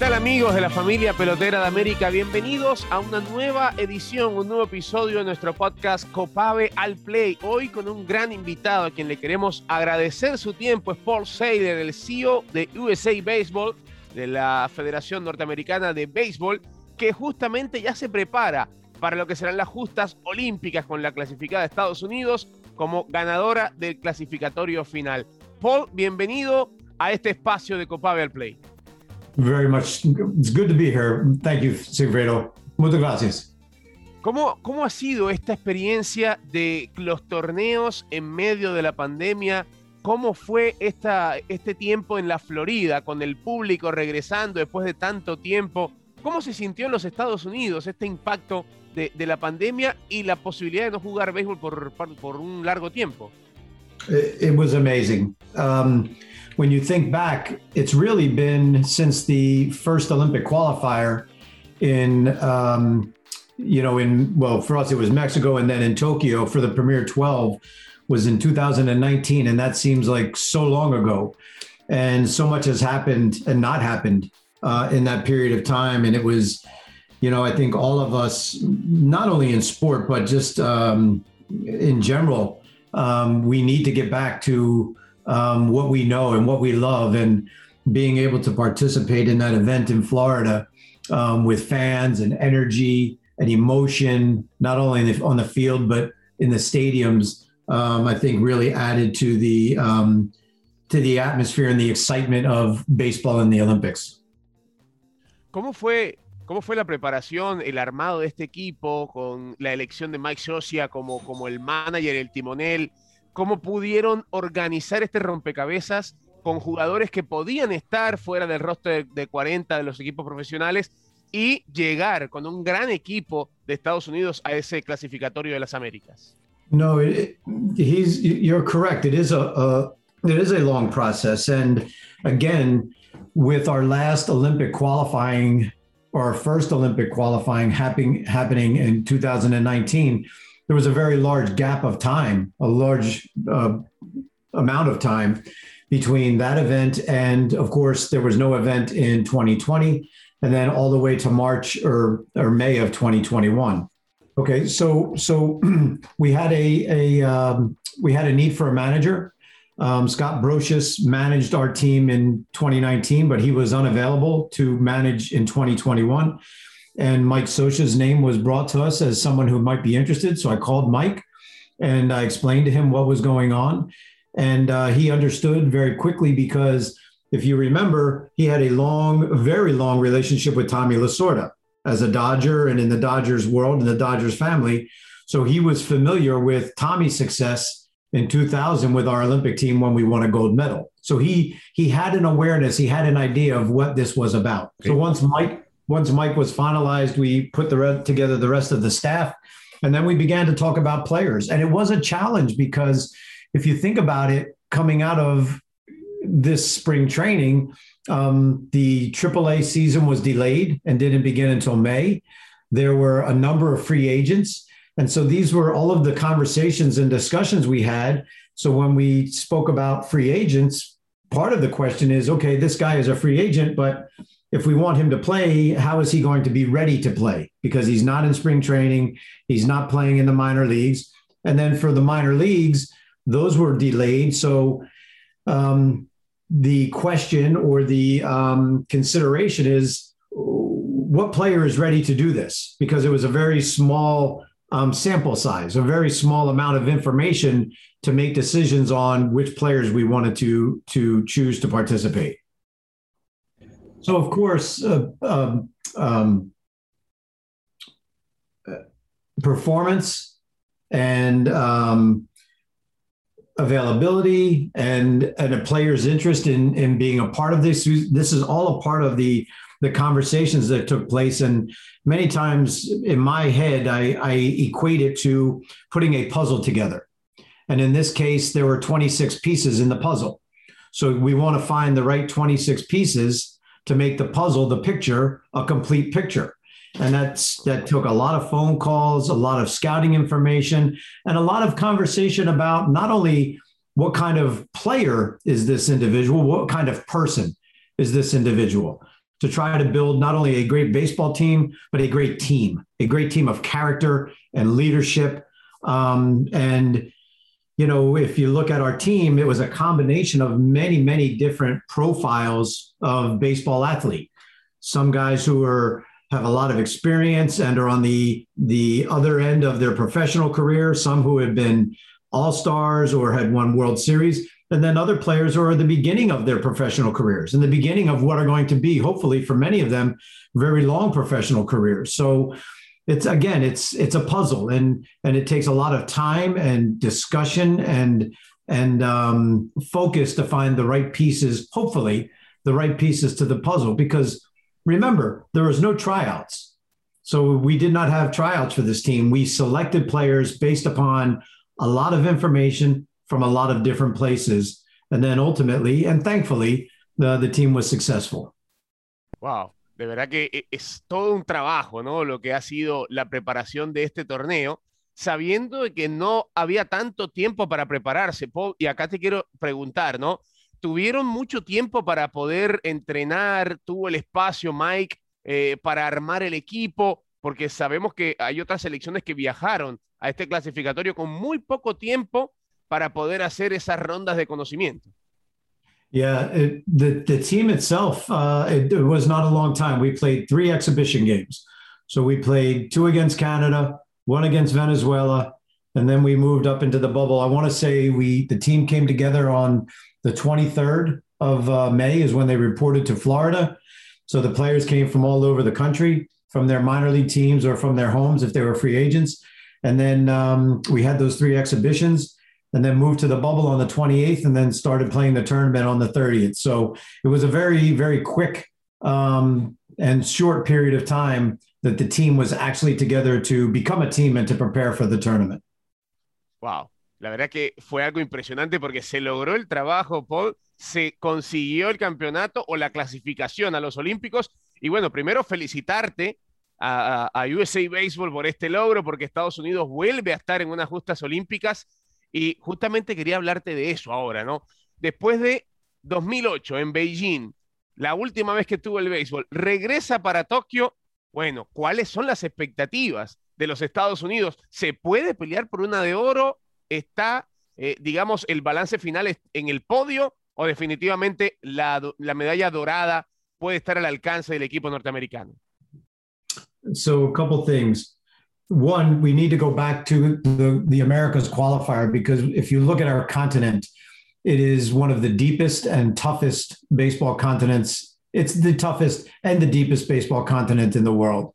tal amigos de la familia pelotera de América? Bienvenidos a una nueva edición, un nuevo episodio de nuestro podcast Copave al Play. Hoy con un gran invitado a quien le queremos agradecer su tiempo, es Paul Seider, el CEO de USA Baseball, de la Federación Norteamericana de Béisbol, que justamente ya se prepara para lo que serán las justas olímpicas con la clasificada de Estados Unidos como ganadora del clasificatorio final. Paul, bienvenido a este espacio de Copave al Play. Very much. It's good to be here. Thank you, Sigfredo. Muchas gracias. ¿Cómo, ¿Cómo ha sido esta experiencia de los torneos en medio de la pandemia? ¿Cómo fue esta, este tiempo en la Florida con el público regresando después de tanto tiempo? ¿Cómo se sintió en los Estados Unidos este impacto de, de la pandemia y la posibilidad de no jugar béisbol por, por un largo tiempo? It, was amazing. Um, when you think back, it's really been since the first Olympic qualifier in, um, you know, in, well, for us, it was Mexico and then in Tokyo for the Premier 12 was in 2019. And that seems like so long ago. And so much has happened and not happened uh, in that period of time. And it was, you know, I think all of us, not only in sport, but just um, in general, um, we need to get back to um, what we know and what we love, and being able to participate in that event in Florida um, with fans and energy and emotion, not only the, on the field but in the stadiums, um, I think really added to the um, to the atmosphere and the excitement of baseball in the Olympics. ¿Cómo fue ¿Cómo fue la preparación, el armado de este equipo con la elección de Mike Scioscia como, como el manager, el timonel? Cómo pudieron organizar este rompecabezas con jugadores que podían estar fuera del roster de 40 de los equipos profesionales y llegar con un gran equipo de Estados Unidos a ese clasificatorio de las Américas. No, it, he's you're correct. It is a, a it is a long process, and again, with our last Olympic qualifying our first Olympic qualifying happening happening in 2019 there was a very large gap of time, a large uh, amount of time between that event and, of course, there was no event in 2020, and then all the way to March or or May of 2021. Okay, so so we had a a um, we had a need for a manager. Um, Scott Brosius managed our team in 2019, but he was unavailable to manage in 2021 and Mike Scioscia's name was brought to us as someone who might be interested. So I called Mike and I explained to him what was going on. And uh, he understood very quickly because if you remember, he had a long, very long relationship with Tommy Lasorda as a Dodger and in the Dodgers world and the Dodgers family. So he was familiar with Tommy's success in 2000 with our Olympic team when we won a gold medal. So he he had an awareness, he had an idea of what this was about. So once Mike once Mike was finalized, we put the re- together the rest of the staff, and then we began to talk about players. And it was a challenge because if you think about it, coming out of this spring training, um, the AAA season was delayed and didn't begin until May. There were a number of free agents. And so these were all of the conversations and discussions we had. So when we spoke about free agents, part of the question is okay, this guy is a free agent, but if we want him to play, how is he going to be ready to play? Because he's not in spring training, he's not playing in the minor leagues. And then for the minor leagues, those were delayed. So um, the question or the um, consideration is what player is ready to do this? Because it was a very small um, sample size, a very small amount of information to make decisions on which players we wanted to to choose to participate. So, of course, uh, um, um, performance and um, availability and and a player's interest in in being a part of this. This is all a part of the the conversations that took place. And many times in my head, I, I equate it to putting a puzzle together. And in this case, there were 26 pieces in the puzzle. So we want to find the right 26 pieces to make the puzzle, the picture, a complete picture. And that's that took a lot of phone calls, a lot of scouting information, and a lot of conversation about not only what kind of player is this individual, what kind of person is this individual. to try to build not only a great baseball team, but a great team, a great team of character and leadership. Um, and, you know, if you look at our team, it was a combination of many, many different profiles of baseball athlete. Some guys who are have a lot of experience and are on the the other end of their professional career. Some who have been all stars or had won World Series, and then other players who are at the beginning of their professional careers and the beginning of what are going to be, hopefully, for many of them, very long professional careers. So it's again, it's it's a puzzle, and and it takes a lot of time and discussion and and um, focus to find the right pieces. Hopefully, the right pieces to the puzzle because remember, there was no tryouts. So we did not have tryouts for this team. We selected players based upon a lot of information from a lot of different places. And then ultimately, and thankfully, the, the team was successful. Wow, de verdad que e, es todo un trabajo, ¿no? Lo que ha sido la preparación de este torneo, sabiendo que no había tanto tiempo para prepararse. Y acá te quiero preguntar, ¿no? tuvieron mucho tiempo para poder entrenar, tuvo el espacio Mike eh, para armar el equipo, porque sabemos que hay otras selecciones que viajaron a este clasificatorio con muy poco tiempo para poder hacer esas rondas de conocimiento. Yeah, it, the the team itself, uh, it, it, was not a long time. We played three exhibition games, so we played two against Canada, one against Venezuela, and then we moved up into the bubble. I want to say we the team came together on the 23rd of uh, May is when they reported to Florida. So the players came from all over the country, from their minor league teams or from their homes if they were free agents. And then um, we had those three exhibitions and then moved to the bubble on the 28th and then started playing the tournament on the 30th. So it was a very, very quick um, and short period of time that the team was actually together to become a team and to prepare for the tournament. Wow. La verdad que fue algo impresionante porque se logró el trabajo, Paul, se consiguió el campeonato o la clasificación a los Olímpicos. Y bueno, primero felicitarte a, USA Baseball por este logro, porque Estados Unidos vuelve a estar en unas justas olímpicas. Y justamente quería hablarte de eso ahora, ¿no? Después de 2008 en Beijing, la última vez que tuvo el béisbol, regresa para Tokio. Bueno, ¿cuáles son las expectativas de los Estados Unidos? ¿Se puede pelear por una de oro? está, eh, digamos, el balance final en el podio o definitivamente la, la medalla dorada puede estar al alcance del equipo norteamericano? So, a couple things. One, we need to go back to the, the Americas qualifier because if you look at our continent, it is one of the deepest and toughest baseball continents. It's the toughest and the deepest baseball continent in the world.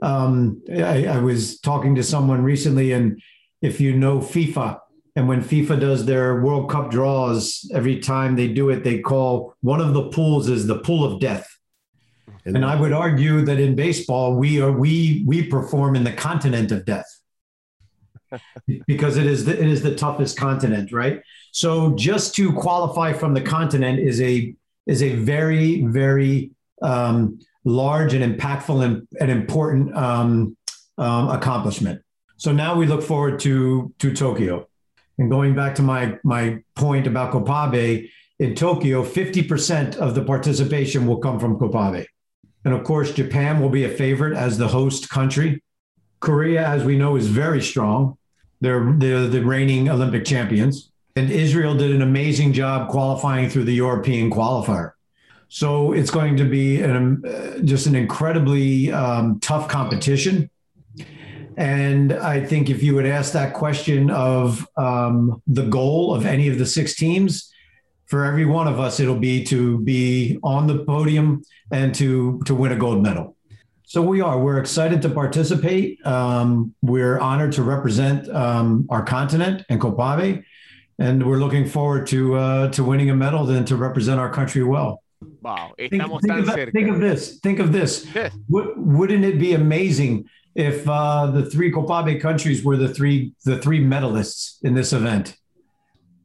Um, I, I was talking to someone recently, and if you know FIFA, and when FIFA does their World Cup draws, every time they do it, they call one of the pools is the pool of death. And I would argue that in baseball, we are we we perform in the continent of death because it is the, it is the toughest continent, right? So just to qualify from the continent is a is a very very um, large and impactful and, and important um, um, accomplishment. So now we look forward to to Tokyo. And going back to my my point about Copabe, in Tokyo, 50% of the participation will come from Copabe. And of course, Japan will be a favorite as the host country. Korea, as we know, is very strong. They're, they're the reigning Olympic champions. And Israel did an amazing job qualifying through the European qualifier. So it's going to be an, uh, just an incredibly um, tough competition. And I think if you would ask that question of um, the goal of any of the six teams, for every one of us, it'll be to be on the podium and to to win a gold medal. So we are. We're excited to participate. Um, we're honored to represent um, our continent and Copabe, and we're looking forward to uh, to winning a medal and to represent our country well. Wow, think, think, of, think of this. Think of this. Yes. Wouldn't it be amazing if uh, the three Copabe countries were the three the three medalists in this event.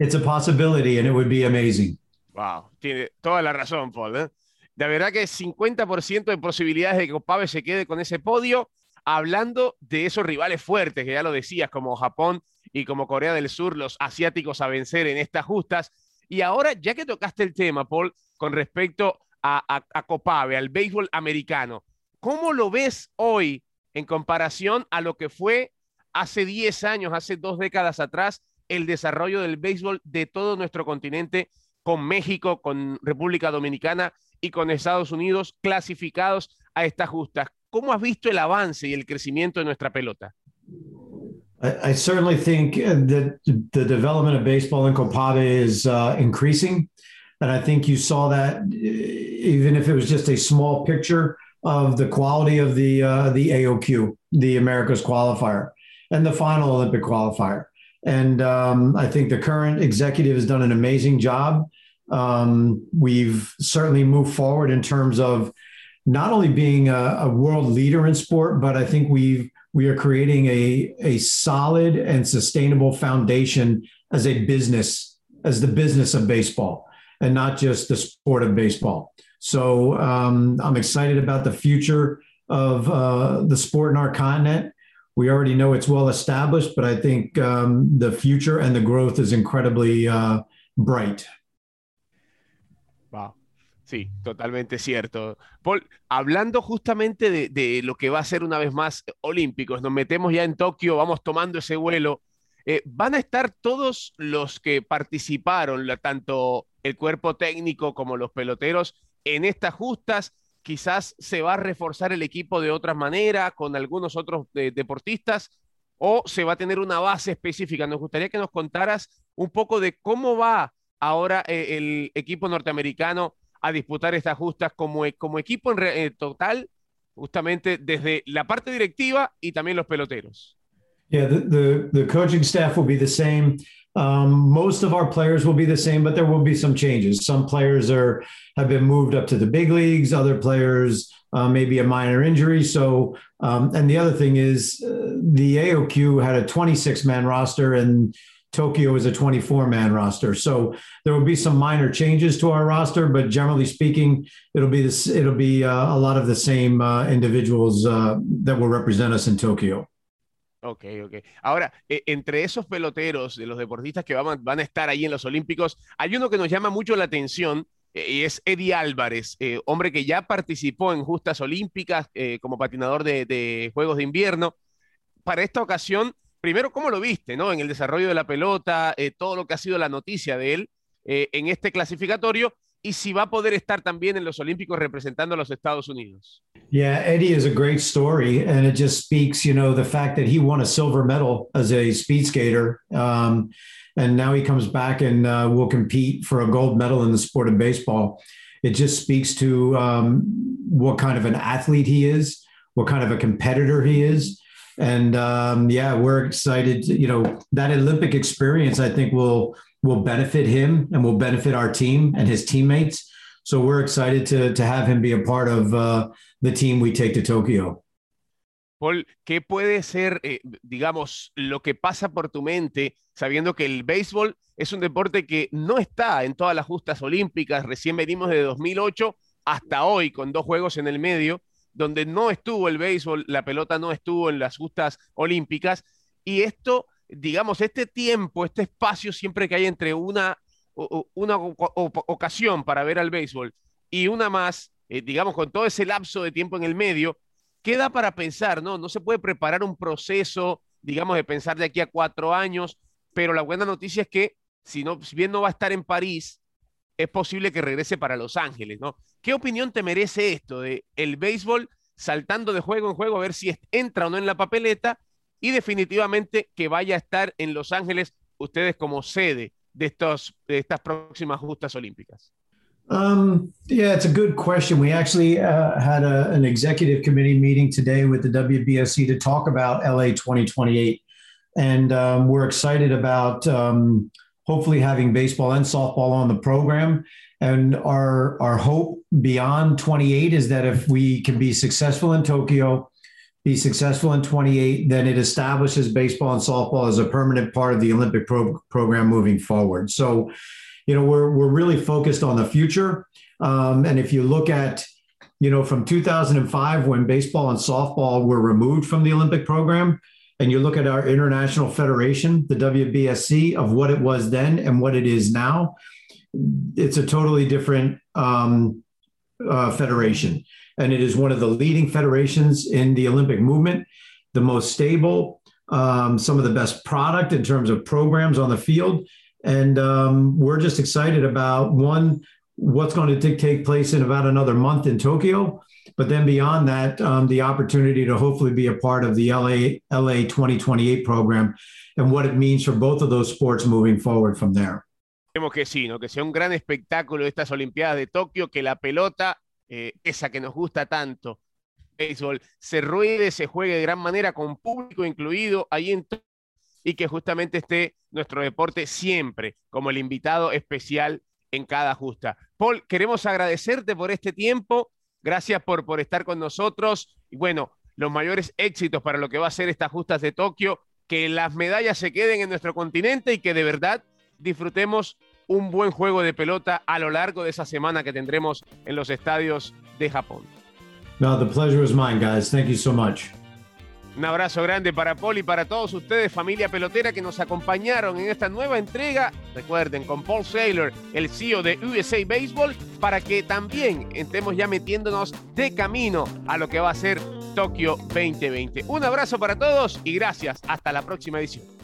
It's a possibility and it would be amazing. Wow, tiene toda la razón, Paul. ¿eh? De verdad que 50% de posibilidades de que Copabe se quede con ese podio, hablando de esos rivales fuertes, que ya lo decías, como Japón y como Corea del Sur, los asiáticos a vencer en estas justas. Y ahora, ya que tocaste el tema, Paul, con respecto a, a, a Copave, al béisbol americano. ¿Cómo lo ves hoy en comparación a lo que fue hace 10 años, hace dos décadas atrás, el desarrollo del béisbol de todo nuestro continente con México, con República Dominicana y con Estados Unidos clasificados a estas justas. ¿Cómo has visto el avance y el crecimiento de nuestra pelota? I, I certainly think that the development of baseball in Copave is uh, increasing. And I think you saw that even if it was just a small picture of the quality of the uh, the AOQ, the America's qualifier, and the final Olympic qualifier. And um, I think the current executive has done an amazing job. Um, we've certainly moved forward in terms of not only being a, a, world leader in sport, but I think we've we are creating a, a solid and sustainable foundation as a business, as the business of baseball, and not just the sport of baseball. So um, I'm excited about the future of uh, the sport in our continent. We already know it's well established, but I think um, the future and the growth is incredibly uh, bright. Wow. Sí, totalmente cierto. Paul, hablando justamente de, de, lo que va a ser una vez más Olímpicos, nos metemos ya en Tokio, vamos tomando ese vuelo. Eh, ¿Van a estar todos los que participaron, tanto el cuerpo técnico como los peloteros, en estas justas? Quizás se va a reforzar el equipo de otra manera, con algunos otros eh, deportistas, o se va a tener una base específica. Nos gustaría que nos contaras un poco de cómo va ahora eh, el equipo norteamericano a disputar estas justas como, como equipo en eh, total, justamente desde la parte directiva y también los peloteros. Yeah, the, the, the coaching staff will be the same. Um, most of our players will be the same, but there will be some changes. Some players are have been moved up to the big leagues. Other players uh, maybe a minor injury. So, um, and the other thing is uh, the AOQ had a 26 man roster, and Tokyo is a 24 man roster. So there will be some minor changes to our roster, but generally speaking, it'll be this, it'll be uh, a lot of the same uh, individuals uh, that will represent us in Tokyo. Ok, ok. Ahora, eh, entre esos peloteros, de los deportistas que van, a estar ahí en los Olímpicos, hay uno que nos llama mucho la atención eh, y es Eddie Álvarez, eh, hombre que ya participó en justas olímpicas eh, como patinador de, de Juegos de Invierno. Para esta ocasión, primero, ¿cómo lo viste, no? En el desarrollo de la pelota, eh, todo lo que ha sido la noticia de él en este clasificatorio y si va a poder estar también en los Olímpicos representando a los Estados Unidos. Yeah, Eddie is a great story, and it just speaks, you know, the fact that he won a silver medal as a speed skater, um, and now he comes back and uh, will compete for a gold medal in the sport of baseball. It just speaks to um, what kind of an athlete he is, what kind of a competitor he is and um, yeah, we're excited. You know, that Olympic experience, I think, will will benefit him and will benefit our team and his teammates. So we're excited to to have him be a part of uh, the team we take to Tokyo. Paul, ¿qué puede ser, eh, digamos, lo que pasa por tu mente sabiendo que el béisbol es un deporte que no está en todas las justas olímpicas? Recién venimos de 2008 hasta hoy con dos juegos en el medio donde no estuvo el béisbol, la pelota no estuvo en las justas olímpicas, y esto, digamos, este tiempo, este espacio siempre que hay entre una, una ocasión para ver al béisbol y una más, eh, digamos, con todo ese lapso de tiempo en el medio, queda para pensar, ¿no? No se puede preparar un proceso, digamos, de pensar de aquí a cuatro años, pero la buena noticia es que si, no, si bien no va a estar en París, es posible que regrese para Los Ángeles, ¿no? ¿Qué opinión te merece esto de el béisbol saltando de juego en juego a ver si entra o no en la papeleta y definitivamente que vaya a estar en Los Ángeles ustedes como sede de, estos, de estas próximas justas olímpicas? Um, yeah, it's a good question. We actually uh, had a, an executive committee meeting today with the WBSC to talk about LA 2028. And um, we're excited about um, hopefully having baseball and softball on the program. And our our hope beyond 28 is that if we can be successful in Tokyo, be successful in 28, then it establishes baseball and softball as a permanent part of the Olympic pro- program moving forward. So, you know, we're we're really focused on the future. Um, and if you look at you know, from 2005 when baseball and softball were removed from the Olympic program, and you look at our international federation, the WBSC, of what it was then and what it is now, it's a totally different um, uh, federation, and it is one of the leading federations in the Olympic movement, the most stable, um, some of the best product in terms of programs on the field. And um, we're just excited about one, what's going to take place in about another month in Tokyo. But then beyond that, um, the opportunity to hopefully be a part of the LA, LA 2028 program and what it means for both of those sports moving forward from there. Esperemos que sí, ¿no? que sea un gran espectáculo estas Olimpiadas de Tokio, que la pelota, eh, esa que nos gusta tanto, béisbol, se ruede, se juegue de gran manera con público incluido ahí en y que justamente esté nuestro deporte siempre como el invitado especial en cada justa. Paul, queremos agradecerte por este tiempo, gracias por, por estar con nosotros. Y bueno, los mayores éxitos para lo que va a ser estas justas de Tokio, que las medallas se queden en nuestro continente y que de verdad disfrutemos un buen juego de pelota a lo largo de esa semana que tendremos en los estadios de Japón. No, the pleasure is mine, guys. Thank you so much. Un abrazo grande para Paul y para todos ustedes, familia pelotera, que nos acompañaron en esta nueva entrega. Recuerden, con Paul Saylor, el CEO de USA Baseball, para que también estemos ya metiéndonos de camino a lo que va a ser Tokio 2020. Un abrazo para todos y gracias. Hasta la próxima edición.